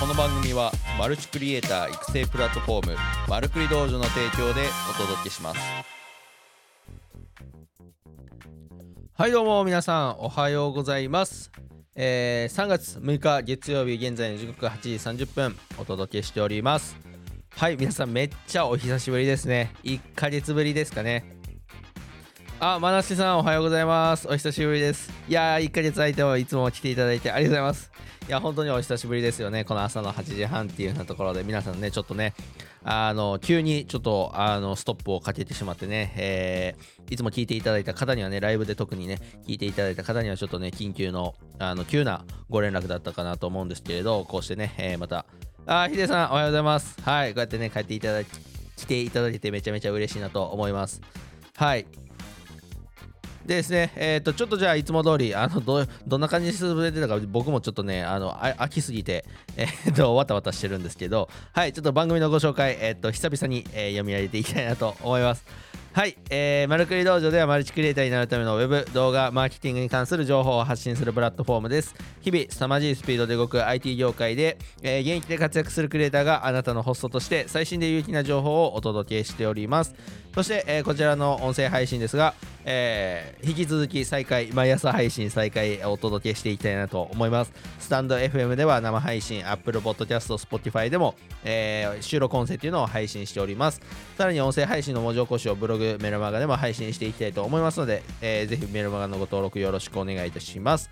この番組はマルチクリエイター育成プラットフォームマルクリ道場の提供でお届けします。はいどうも皆さんおはようございます、えー3月6日月曜日現在の時刻8時30分お届けしております。はい皆さんめっちゃお久しぶりですね。1ヶ月ぶりですかね。あ、まなしさんおはようございます。お久しぶりです。いやー、1ヶ月空いてもいつも来ていただいてありがとうございます。いや、本当にお久しぶりですよね。この朝の8時半っていうようなところで、皆さんね、ちょっとね、あの、急にちょっと、あの、ストップをかけてしまってね、えーいつも聞いていただいた方にはね、ライブで特にね、聞いていただいた方にはちょっとね、緊急の、あの、急なご連絡だったかなと思うんですけれど、こうしてね、えーまた、あ、ヒデさん、おはようございます。はい、こうやってね、帰っていただき、来ていただけてめちゃめちゃ嬉しいなと思います。はい。でですね、えっ、と、ちょっとじゃあ、いつも通り、あの、ど、どんな感じで進めてたか、僕もちょっとね、あの、あ飽きすぎて、えっ、と、わたわたしてるんですけど、はい、ちょっと番組のご紹介、えっ、と、久々に、えー読み上げていきたいなと思います。はい、えー、マルクリ道場ではマルチクリエイターになるためのウェブ、動画、マーケティングに関する情報を発信するプラットフォームです。日々、凄まじいスピードで動く IT 業界で、えー現役で活躍するクリエイターがあなたのホストとして最新で有益な情報をお届けしております。そして、えーこちらの音声配信ですが、えー引き続き再開、毎朝配信再開お届けしていきたいなと思います。スタンド FM では生配信、Apple Podcast、Spotify でも、えー収録音声というのを配信しております。さらに音声配信の文字起こしをブログ、メルマガでも配信していきたいと思いますので、えーぜひメルマガのご登録よろしくお願いいたします。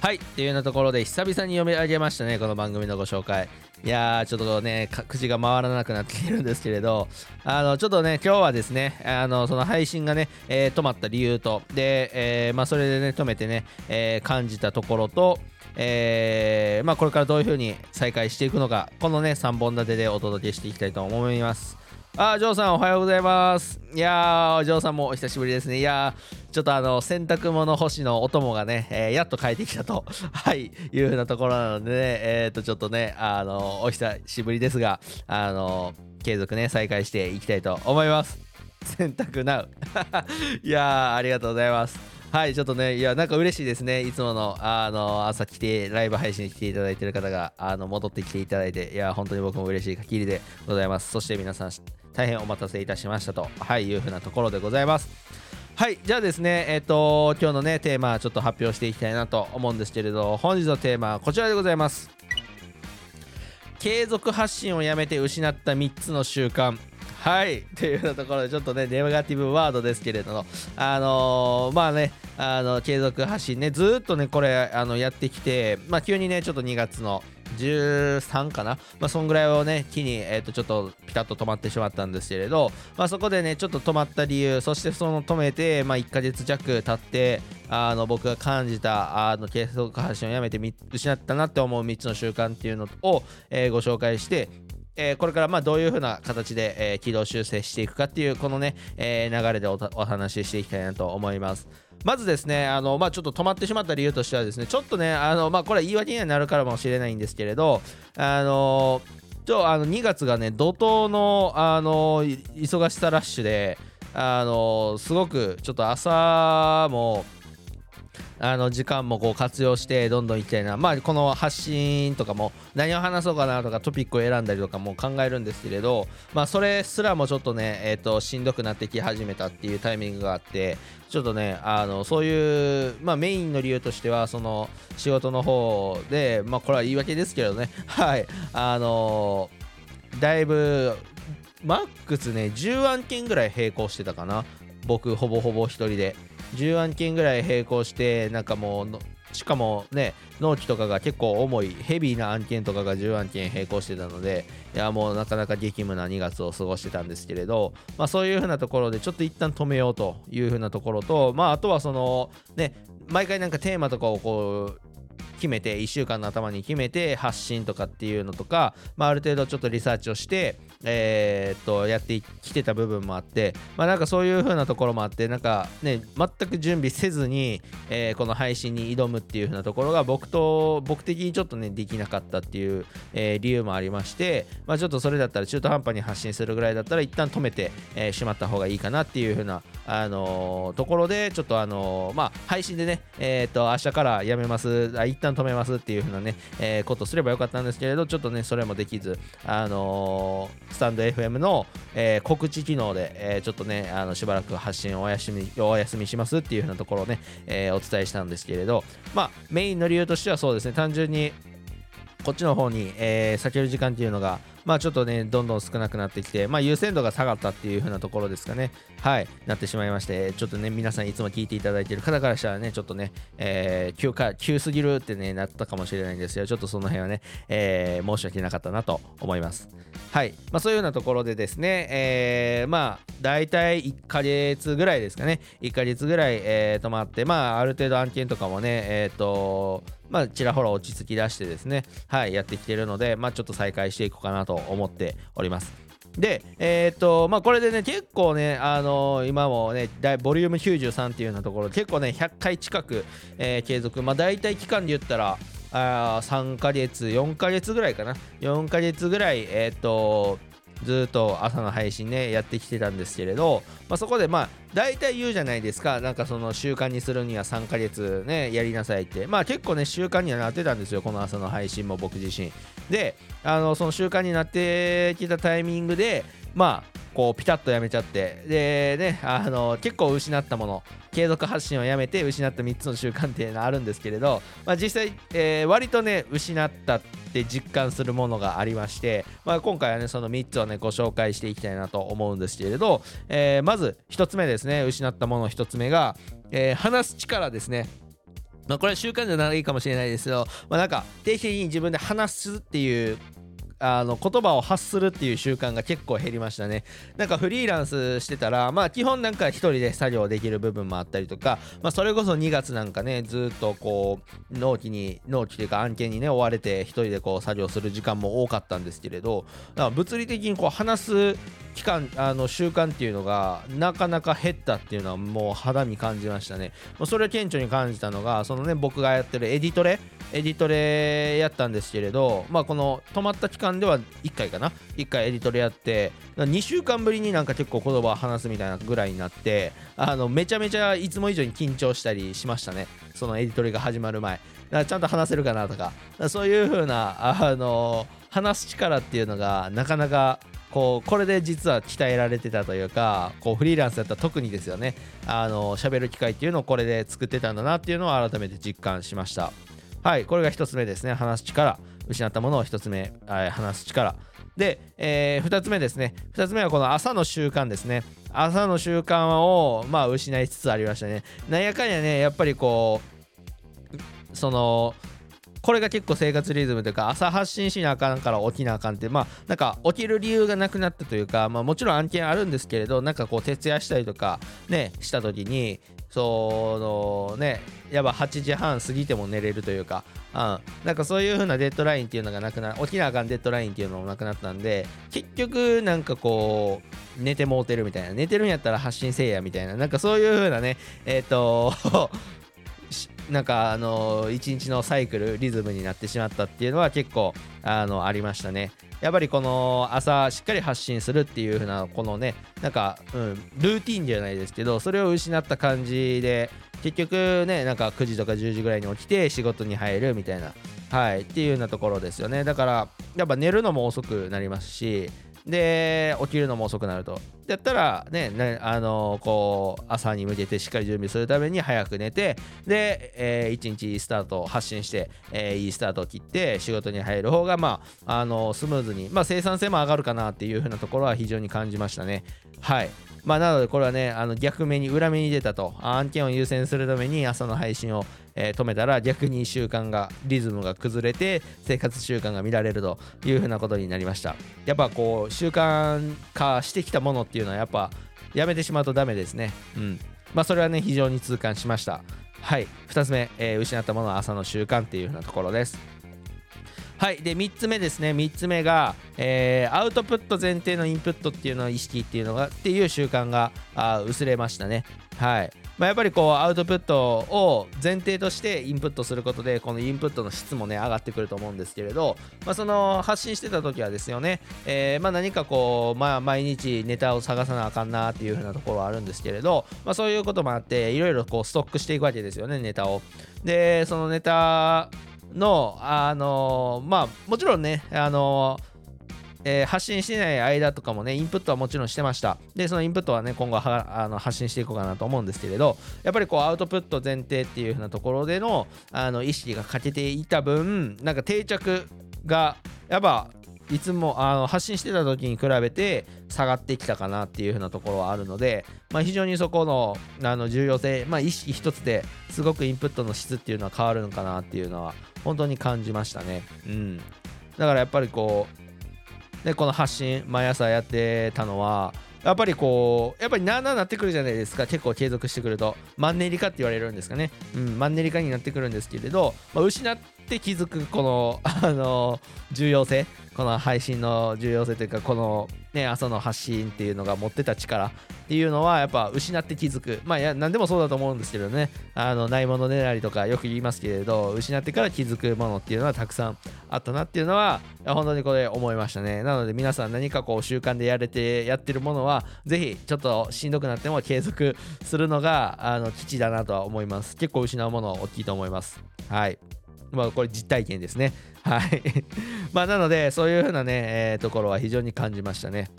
はい、っていうようなところで久々に読み上げましたね、この番組のご紹介。いやー、ちょっとね、口が回らなくなってきてるんですけれど、あの、ちょっとね、今日はですね、あの、その配信がね、えー止まった理由と、で、えーまあ、それでね、止めてね、えー感じたところと、えーまあ、これからどういう風に再開していくのか、このね、3本立てでお届けしていきたいと思います。あ、ジョーさんおはようございます。いやー、ジョーさんもお久しぶりですね。いやー、ちょっとあの、洗濯物干しのお供がね、えーやっと帰ってきたと、はい、いうふうなところなのでね、えー、と、ちょっとね、あの、お久しぶりですが、あの、継続ね、再開していきたいと思います。洗濯なう。いやー、ありがとうございます。はい、ちょっとね、いや、なんか嬉しいですね。いつもの、あの、朝来て、ライブ配信に来ていただいてる方が、あの、戻ってきていただいて、いや、本当に僕も嬉しい限りでございます。そして皆さん、大変お待たせいたしましたと、はい、いうふうなところでございます。はい、じゃあですね、えっ、と、今日のね、テーマ、ちょっと発表していきたいなと思うんですけれど、本日のテーマはこちらでございます。継続発信をやめて失った3つの習慣。はい、というようなところで、ちょっとね、ネガティブワードですけれども、あのーまあね、あの継続発信ね、ずっとね、これ、あのやってきて、まあ、急にね、ちょっと2月の13かな、まあ、そんぐらいをね、機に、えー、とちょっとピタッと止まってしまったんですけれど、まあ、そこでね、ちょっと止まった理由、そしてその止めて、まあ、1ヶ月弱経って、あの僕が感じたあの継続発信をやめて失ったなって思う3つの習慣っていうのを、えーご紹介して、えーこれからまあどういう風な形で、えー軌道修正していくかっていうこのね、えー流れでおお話ししていきたいなと思います。まずですね、あのまあ、ちょっと止まってしまった理由としてはですね、ちょっとね、あのまあ、これは言い訳にはなるからもしれないんですけれど、あのちょあの2月がね、怒涛のあの忙しさラッシュで、あのすごくちょっと朝もあの時間もこう活用してどんどんいきたいな、まあ、この発信とかも何を話そうかなとかトピックを選んだりとかも考えるんですけれど、まあ、それすらもちょっとね、えー、としんどくなってき始めたっていうタイミングがあってちょっとねあのそういう、まあ、メインの理由としてはその仕事の方で、まあ、これは言い訳ですけどね。はい。あのだいぶマックスね10案件ぐらい並行してたかな。僕ほぼほぼ一人で。10案件ぐらい並行してなんかもうしかもね納期とかが結構重いヘビーな案件とかが10案件並行してたのでいやもうなかなか激務な2月を過ごしてたんですけれど、まあ、そういう風なところでちょっと一旦止めようという風なところと、まあ、あとはそのね毎回なんかテーマとかをこう決めて1週間の頭に決めて発信とかっていうのとか、まあ、ある程度ちょっとリサーチをして、えーっとやってきてた部分もあって、まあ、なんかそういう風なところもあってなんかね全く準備せずに、えーこの配信に挑むっていう風なところが僕と僕的にちょっとねできなかったっていう、えー理由もありまして、まあ、ちょっとそれだったら中途半端に発信するぐらいだったら一旦止めて、えーしまった方がいいかなっていう風なあのところでちょっとあのまあ配信でねえっと明日からやめますあ一旦止めますっていう風なね、え、ことすればよかったんですけれど、ちょっとね、それもできず、あのー、スタンド FM の、えー、告知機能で、えちょっとね、あのしばらく発信をお休みお休みしますっていう風なところをね、えお伝えしたんですけれど、まあ、メインの理由としてはそうですね、単純にこっちの方に、えー、避ける時間っていうのが、まあちょっとね、どんどん少なくなってきて、まあ優先度が下がったっていう風なところですかね。はい、なってしまいまして、ちょっとね、皆さんいつも聞いていただいている方からしたらね、ちょっとね、えー、急か、急すぎるってね、なったかもしれないんですよ。ちょっとその辺はね、えー、申し訳なかったなと思います。はい、まあそういうようなところでですね、えー、まあ大体1ヶ月ぐらいですかね、1ヶ月ぐらい、えー、止まって、まあある程度案件とかもね、えっ、ー、と、まあ、ちらほら落ち着き出してですね、はい、やってきてるので、まあ、ちょっと再開していこうかなと思っております。で、えー、っと、まあ、これでね、結構ね、あのー、今もね、ボリューム93っていうようなところ、結構ね、100回近く、えー、継続、まあ、大体期間で言ったら、あ3ヶ月、4ヶ月ぐらいかな、4ヶ月ぐらい、え、っと、ずっと朝の配信ねやってきてたんですけれど、まあ、そこでまあ大体言うじゃないですか。なんかその習慣にするには3ヶ月ねやりなさいって。まあ結構ね習慣にはなってたんですよ。この朝の配信も僕自身。であのその習慣になってきたタイミングでまあこうピタッとやめちゃってでねあの結構失ったもの継続発信をやめて失った3つの習慣っていうのはあるんですけれど、まあ、実際、えー、割とね失ったって実感するものがありまして、まあ、今回はねその3つをねご紹介していきたいなと思うんですけれど、えー、まず1つ目ですね失ったもの1つ目が、えー、話す力ですね。まあ、これは習慣じゃないかもしれないですけど、まあ、なんか定期的に自分で話すっていうあの言葉を発するっていう習慣が結構減りましたね。なんかフリーランスしてたらまあ基本なんか一人で作業できる部分もあったりとか、まあ、それこそ2月なんかねずっとこう納期に納期というか案件にね追われて一人でこう作業する時間も多かったんですけれど物理的にこう話す期間あの習慣っていうのがなかなか減ったっていうのはもう肌身感じましたね。それを顕著に感じたのがそのね僕がやってるエディトレエディトレやったんですけれど、まあ、この止まった期間では1回かな？1回エディトレやって2週間ぶりになんか結構言葉を話すみたいなぐらいになってあのめちゃめちゃいつも以上に緊張したりしましたね。そのエディトレが始まる前。だからちゃんと話せるかなとか。そういう風なあの話す力っていうのがなかなかこうこれで実は鍛えられてたというかこうフリーランスだったら特にですよね。あの喋る機会っていうのをこれで作ってたんだなっていうのを改めて実感しました。はいこれが1つ目ですね。話す力。失ったものを1つ目、はい、話す力。で、えー、2つ目ですね。2つ目はこの朝の習慣ですね。朝の習慣をまあ失いつつありましたね。なんやかんやねやっぱりこうそのこれが結構生活リズムというか朝発信しなあかんから起きなあかんってまあなんか起きる理由がなくなったというかまあもちろん案件あるんですけれどなんかこう徹夜したりとかねした時にそのねやっぱ8時半過ぎても寝れるというか、うん、なんかそういう風なデッドラインっていうのがなくな起きなあかんデッドラインっていうのもなくなったんで結局なんかこう寝てもうてるみたいな寝てるんやったら発信せえやみたいななんかそういう風なねえっ、ー、となんかあの一日のサイクルリズムになってしまったっていうのは結構あのありましたね。やっぱりこの朝しっかり発信するっていう風なこのねなんか、うん、ルーティンじゃないですけどそれを失った感じで結局ねなんか9時とか10時ぐらいに起きて仕事に入るみたいな。はいっていうようなところですよね。だからやっぱ寝るのも遅くなりますしで起きるのも遅くなると。だったらねねあの、こう朝に向けてしっかり準備するために早く寝てで、えー、1日スタート発信して、えー、いいスタートを切って仕事に入る方がまあ、あの、スムーズに、まあ、生産性も上がるかなっていう風なところは非常に感じましたね。はい。まあ、なのでこれはねあの逆目に裏目に出たと。案件を優先するために朝の配信を、えー、止めたら逆に習慣がリズムが崩れて生活習慣が乱れるというふうなことになりました。やっぱこう習慣化してきたものっていうのはやっぱやめてしまうとダメですね。うん。まあそれはね非常に痛感しました。はい。2つ目、えー、失ったものは朝の習慣っていうふうなところです。はいで3つ目ですね。3つ目が、えー、アウトプット前提のインプットっていうのを意識っていうのがっていう習慣があ薄れましたね。はい。まあ、やっぱりこうアウトプットを前提としてインプットすることでこのインプットの質もね上がってくると思うんですけれど、まあ、その発信してた時はですよね、えー、ま何かこう、まあ、毎日ネタを探さなあかんなっていう風なところはあるんですけれど、まあ、そういうこともあっていろいろこうストックしていくわけですよねネタを。でそのネタの、あのまあ、もちろんね、あのえー、発信してない間とかもね、インプットはもちろんしてました。で、そのインプットはね、今後はあの発信していこうかなと思うんですけれど、やっぱりこう、アウトプット前提っていう風なところでのあの意識が欠けていた分、なんか定着が、やっぱ、いつもあの発信してた時に比べて下がってきたかなっていう風なところはあるので、まあ、非常にそこのあの重要性、まあ、意識一つですごくインプットの質っていうのは変わるのかなっていうのは本当に感じましたね。うん、だからやっぱりこうでこの発信毎朝やってたのはやっぱりこうやっぱりなあなあなってくるじゃないですか。結構継続してくると。マンネリ化って言われるんですかね、うん、マンネリ化になってくるんですけれど、まあ、失って気づくこのあの重要性。この配信の重要性というかこのね朝の発信っていうのが持ってた力っていうのはやっぱ失って気づく。まあいや何でもそうだと思うんですけどね。あのないものねだりとかよく言いますけれど失ってから気づくものっていうのはたくさんあったなっていうのは本当にこれ思いましたね。なので皆さん何かこう習慣でやれてやってるものはぜひちょっとしんどくなっても継続するのがあの基地だなとは思います。結構失うもの大きいと思います。はい。まあこれ実体験ですね。はい。まあ、なので、そういうふうなね、えー、ところは非常に感じましたね。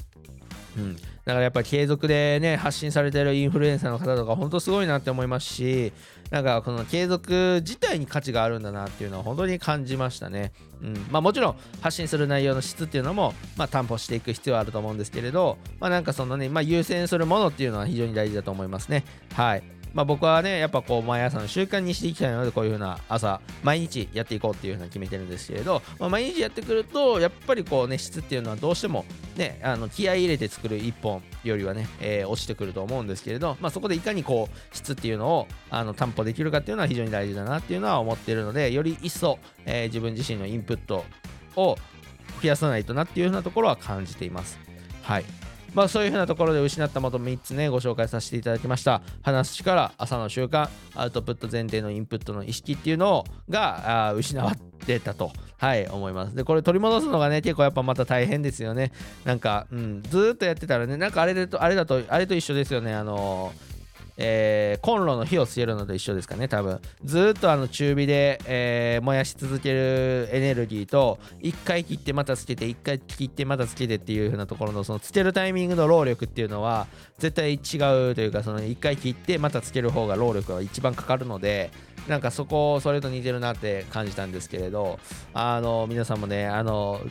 うん、だからやっぱり継続でね発信されてるインフルエンサーの方とか本当すごいなって思いますしなんかこの継続自体に価値があるんだなっていうのは本当に感じましたね、うん。まあ、もちろん発信する内容の質っていうのも、まあ、担保していく必要はあると思うんですけれど、まあ、なんかそのね、まあ、優先するものっていうのは非常に大事だと思いますね。はい。まあ、僕はね、やっぱこう、毎朝の習慣にしていきたいので、こういう風な朝、毎日やっていこうっていう風な決めてるんですけれど、まあ、毎日やってくると、やっぱりこうね、質っていうのはどうしてもね、あの気合い入れて作る1本よりはね、えー、落ちてくると思うんですけれど、まあ、そこでいかにこう、質っていうのをあの担保できるかっていうのは非常に大事だなっていうのは思ってるので、より一層、えー、自分自身のインプットを増やさないとなっていう風なところは感じています。はい。まあそういうふうなところで失ったもの3つねご紹介させていただきました。話す力朝の習慣アウトプット前提のインプットの意識っていうのがあ失わってたと。はい思います。でこれ取り戻すのがね結構やっぱまた大変ですよね。なんか、うん、ずっとやってたらねなんかあれだとあれだとあれと一緒ですよね。あのーえー、コンロの火をつけるのと一緒ですかね、多分。ずっとあの中火で、えー、燃やし続けるエネルギーと、1回切ってまたつけて、1回切ってまたつけてっていう風なところの、そのつけるタイミングの労力っていうのは、絶対違うというか、その1回切ってまたつける方が労力が一番かかるので、なんかそこ、それと似てるなって感じたんですけれど、あの、皆さんもね、あの、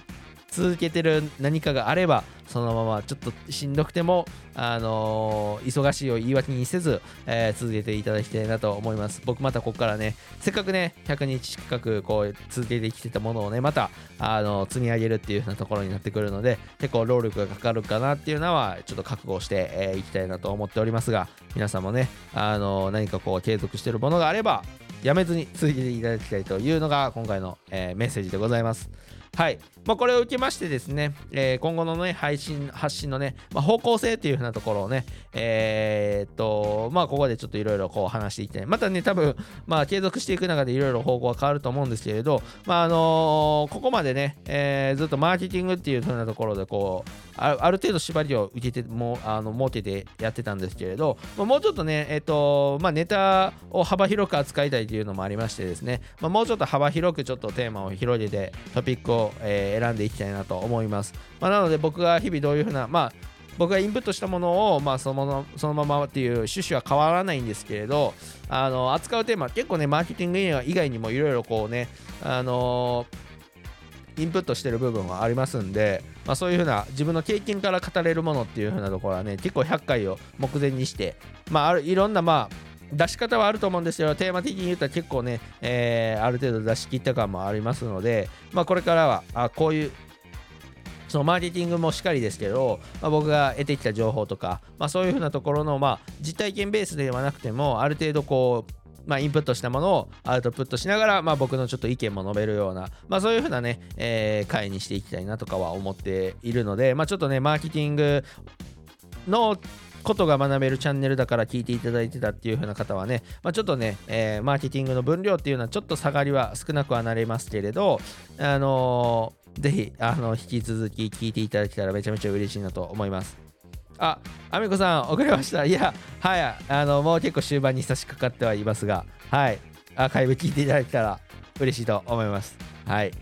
続けてる何かがあればそのままちょっとしんどくても、あのー、忙しいを言い訳にせず、えー、続けていただきたいなと思います僕またここからねせっかくね100日近くこう続けてきてたものをねまた、あのー、積み上げるっていう風なところになってくるので結構労力がかかるかなっていうのはちょっと覚悟してい、えー、きたいなと思っておりますが皆さんもね、あの何かこう継続してるものがあればやめずに続けていただきたいというのが今回の、えメッセージでございます。はい。まあ、これを受けましてですね、えー、今後のね、配信、発信のね、まあ、方向性っていう風なところをね、えー、っと、まあ、ここでちょっといろいろこう話していきたい。またね、多分、まあ、継続していく中でいろいろ方向は変わると思うんですけれど、まあ、あのー、ここまでね、えー、ずっとマーケティングっていう風なところで、こう、ある程度縛りを受けて、もあの設けてやってたんですけれど、まあ、もうちょっとね、えっと、まあ、ネタを幅広く扱いたいというのもありましてですね、まあ、もうちょっと幅広くちょっとテーマを広げて、トピックを、えー、選んでいきたいなと思います。まあ、なので、僕が日々どういうふうな、まあ、僕がインプットしたものを、まあ、そのそのままっていう趣旨は変わらないんですけれどあの扱うテーマ結構ねマーケティング以外にもいろいろこうねあのインプットしてる部分はありますんで、まあ、そういうふうな自分の経験から語れるものっていうふうなところはね結構100回を目前にして、まあ、あるいろんなまあ出し方はあると思うんですけどテーマ的に言ったら結構ね、えー、ある程度出し切った感もありますので、まあ、これからはあこういうそのマーケティングもしっかりですけど、まあ、僕が得てきた情報とか、まあ、そういうふうなところの、まあ、実体験ベースではなくてもある程度こうまあ、インプットしたものをアウトプットしながら、まあ、僕のちょっと意見も述べるような、まあ、そういうふうなね、えー、回にしていきたいなとかは思っているので、まあ、ちょっとね、マーケティングのことが学べるチャンネルだから聞いていただいてたっていう風な方はね、まあ、ちょっとね、えー、マーケティングの分量っていうのはちょっと下がりは少なくはなりますけれど、あのー、ぜひ、あの、引き続き聞いていただけたらめちゃめちゃ嬉しいなと思います。あ、あみこさん、遅れました。いや、はい、あの、もう結構終盤に差し掛かってはいますが、はい、アーカイブ聞いていただけたら嬉しいと思いますはい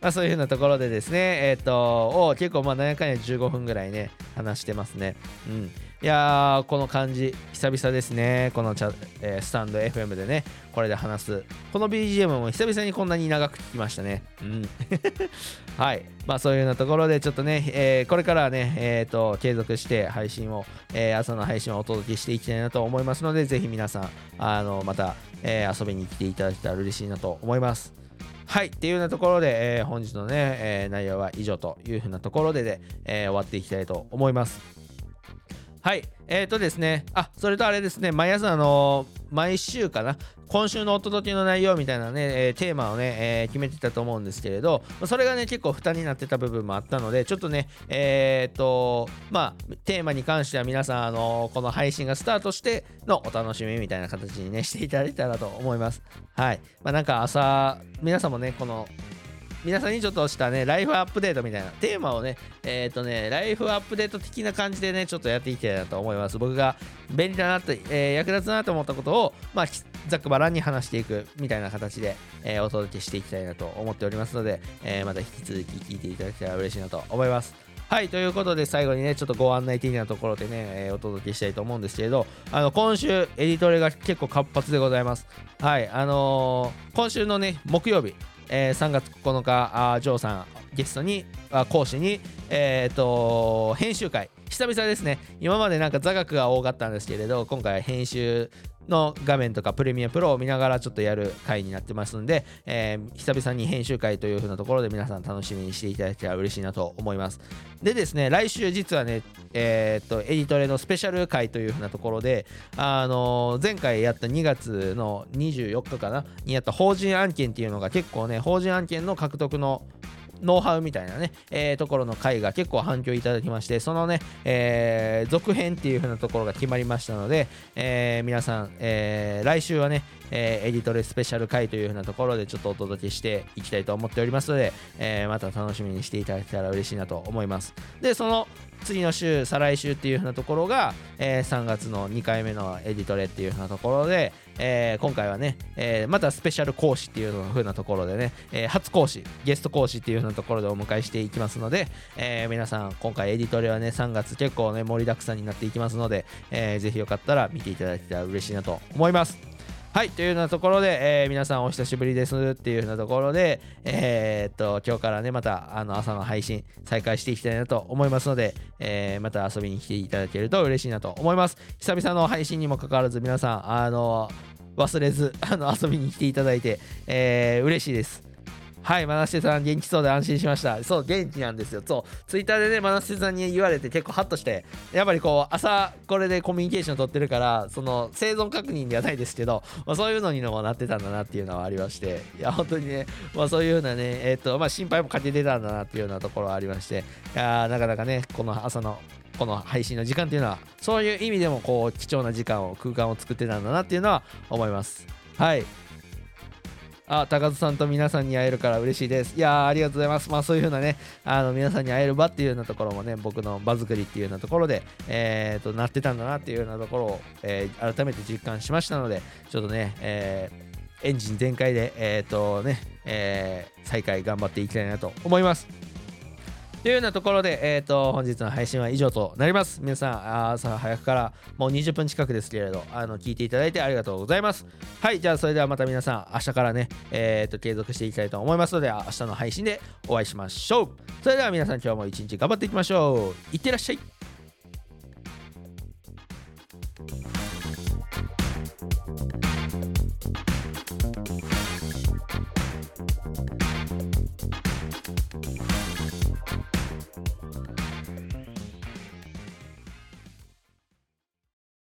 まあ、そういうふうなところでですね、えっ、ー、と、結構まあ、何やか15分ぐらいね、話してますね。うん。いやー、この感じ、久々ですね。このチャ、えー、スタンド FM でね、これで話す。この BGM も久々にこんなに長く聞きましたね。うん。はい。まあそういうようなところで、ちょっとね、えー、これからはね、えっ、ー、と、継続して配信を、えー、朝の配信をお届けしていきたいなと思いますので、ぜひ皆さん、あの、また、えー、遊びに来ていただけたら嬉しいなと思います。はい。っていうようなところで、えー、本日のね、えー、内容は以上というふうなところでで、えー、終わっていきたいと思います。はい。えっ、ー、とですね、あ、それとあれですね、毎朝、あのー、毎週かな、今週のお届けの内容みたいなね、えー、テーマをね、え、決めてたと思うんですけれど、それがね、結構負担になってた部分もあったので、ちょっとね、えっ、と、まあ、テーマに関しては皆さん、あのこの配信がスタートしてのお楽しみみたいな形にね、していただいたらと思います。はい。まあ、なんか朝、皆さんもね、この、皆さんにちょっとしたね、ライフアップデートみたいなテーマをね、えっ、ー、とね、ライフアップデート的な感じでね、ちょっとやっていきたいなと思います。僕が便利だなと、えー、役立つなと思ったことを、まあ、ざっくばらんに話していくみたいな形で、えー、お届けしていきたいなと思っておりますので、えまた引き続き聞いていただけたら嬉しいなと思います。はい、ということで最後にね、ちょっとご案内的なところでね、えー、お届けしたいと思うんですけれど、あの、今週、エディトレが結構活発でございます。はい、あのー、今週のね、木曜日、えー、3月9日あジョーさんゲストにあ講師に、えーと、編集会。久々ですね。今までなんか座学が多かったんですけれど今回編集の画面とかプレミアプロを見ながらちょっとやる回になってますんで、えー、久々に編集会という風なところで皆さん楽しみにしていただけたら嬉しいなと思います。でですね、来週実はね、えー、っと、エディトレのスペシャル回という風なところで、あのー、前回やった2月の24日かなにやった法人案件っていうのが結構ね、法人案件の獲得のノウハウみたいなね、えー、ところの回が結構反響いただきまして、そのね、えー、続編っていう風なところが決まりましたので、えー、皆さん、えー、来週はね、えー、エディトレスペシャル回という風なところでちょっとお届けしていきたいと思っておりますので、えー、また楽しみにしていただけたら嬉しいなと思います。で、その次の週、再来週っていう風なところが、えー、3月の2回目のエディトレっていう風なところで、えー、今回はね、えー、またスペシャル講師っていう風なところでね、え、初講師、ゲスト講師っていう風なところでお迎えしていきますので、え皆さん、今回エディトレはね、3月結構ね、盛りだくさんになっていきますので、えー、ぜひよかったら見ていただけたら嬉しいなと思います。はい、というようなところで、えー、皆さんお久しぶりですっていうようなところで、えー、っと、今日からね、またあの朝の配信再開していきたいなと思いますので、えー、また遊びに来ていただけると嬉しいなと思います。久々の配信にもかかわらず皆さん、あの忘れずあの遊びに来ていただいて、えー、嬉しいです。はい、マナステさん元気そうで安心しました。そう、元気なんですよ。そう、ツイッターでね、マナステさんに言われて結構ハッとして、やっぱりこう、朝これでコミュニケーション取ってるから、その生存確認ではないですけど、まあ、そういうのにもなってたんだなっていうのはありまして、いや、本当にね、まあそういうようなね、えっ、ー、と、まあ心配もかけてたんだなっていうようなところはありまして、いやなかなかね、この朝のこの配信の時間っていうのはそういう意味でもこう貴重な時間を空間を作ってたんだなっていうのは思いますはいあ、高津さんと皆さんに会えるから嬉しいです。いやありがとうございます。まあそういうふうなね、あの皆さんに会える場っていうようなところもね、僕の場作りっていうようなところで、えー、と、なってたんだなっていうようなところを、えー、改めて実感しましたので、ちょっとね、えー、エンジン全開で、えっ、ー、とね、えー、再開頑張っていきたいなと思います。というようなところで、え、ー、と、本日の配信は以上となります。皆さん、朝早くからもう20分近くですけれど、あの、聞いていただいてありがとうございます。はい、じゃあ、それではまた皆さん、明日からね、えっ、ー、と、継続していきたいと思いますので、明日の配信でお会いしましょう。それでは皆さん、今日も一日頑張っていきましょう。いってらっしゃい。